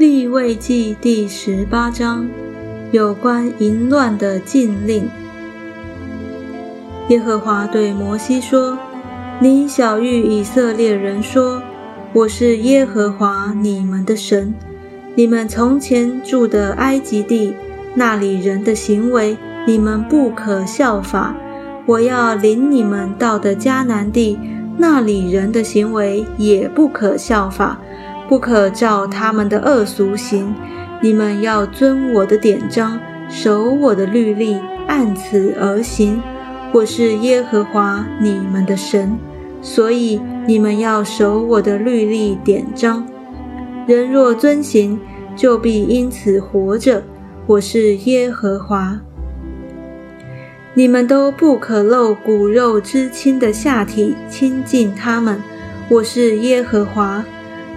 立位记第十八章，有关淫乱的禁令。耶和华对摩西说：“你小谕以色列人说：我是耶和华你们的神。你们从前住的埃及地，那里人的行为，你们不可效法；我要领你们到的迦南地，那里人的行为也不可效法。”不可照他们的恶俗行，你们要遵我的典章，守我的律例，按此而行。我是耶和华你们的神，所以你们要守我的律例典章。人若遵行，就必因此活着。我是耶和华。你们都不可露骨肉之亲的下体，亲近他们。我是耶和华。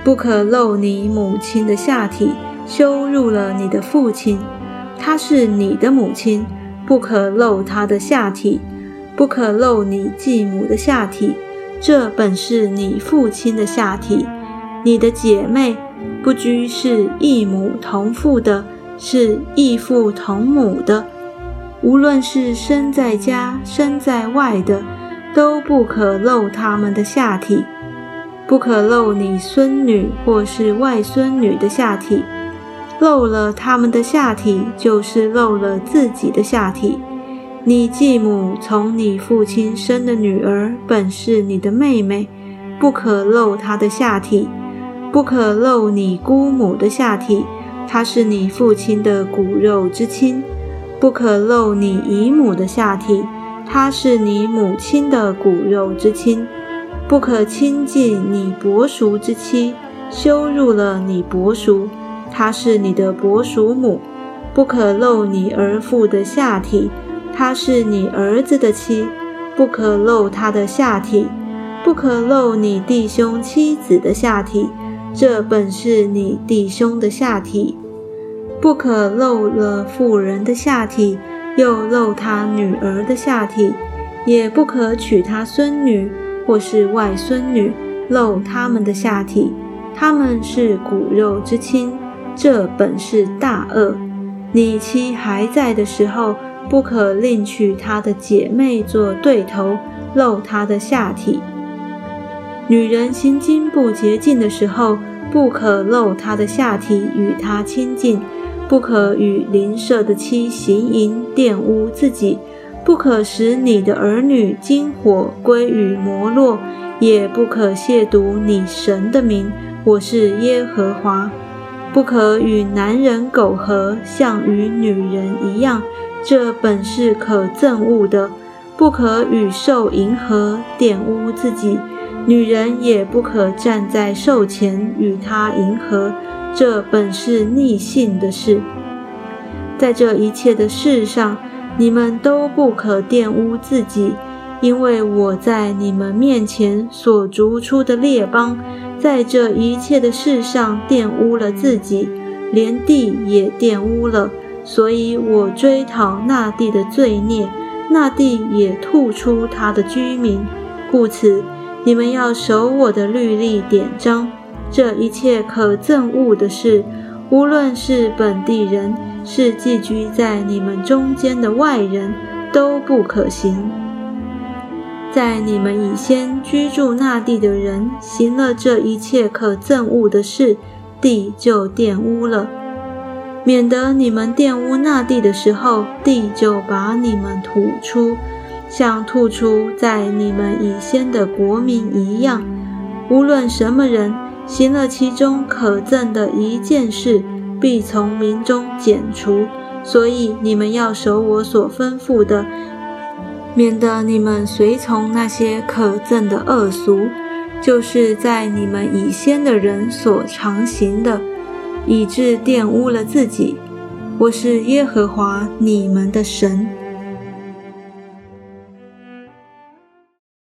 不可露你母亲的下体，羞辱了你的父亲。她是你的母亲，不可露她的下体。不可露你继母的下体，这本是你父亲的下体。你的姐妹不拘是异母同父的，是异父同母的，无论是生在家生在外的，都不可露他们的下体。不可露你孙女或是外孙女的下体，露了他们的下体，就是露了自己的下体。你继母从你父亲生的女儿，本是你的妹妹，不可露她的下体。不可露你姑母的下体，她是你父亲的骨肉之亲。不可露你姨母的下体，她是你母亲的骨肉之亲。不可亲近你伯叔之妻，羞辱了你伯叔，她是你的伯叔母；不可露你儿妇的下体，她是你儿子的妻，不可露他的下体；不可露你弟兄妻子的下体，这本是你弟兄的下体；不可露了妇人的下体，又露他女儿的下体，也不可娶他孙女。或是外孙女露他们的下体，他们是骨肉之亲，这本是大恶。你妻还在的时候，不可另娶她的姐妹做对头，露她的下体。女人心经不洁净的时候，不可露她的下体与她亲近，不可与邻舍的妻行淫玷污自己。不可使你的儿女金火归于摩洛，也不可亵渎你神的名。我是耶和华。不可与男人苟合，像与女人一样，这本是可憎恶的。不可与兽迎合，玷污自己。女人也不可站在兽前与他迎合，这本是逆性的事。在这一切的事上。你们都不可玷污自己，因为我在你们面前所逐出的列邦，在这一切的事上玷污了自己，连地也玷污了，所以我追讨那地的罪孽，那地也吐出他的居民。故此，你们要守我的律例典章，这一切可憎恶的事，无论是本地人。是寄居在你们中间的外人都不可行。在你们以先居住那地的人行了这一切可憎恶的事，地就玷污了，免得你们玷污那地的时候，地就把你们吐出，像吐出在你们以先的国民一样。无论什么人行了其中可憎的一件事。必从民中剪除，所以你们要守我所吩咐的，免得你们随从那些可憎的恶俗，就是在你们以先的人所常行的，以致玷污了自己。我是耶和华你们的神。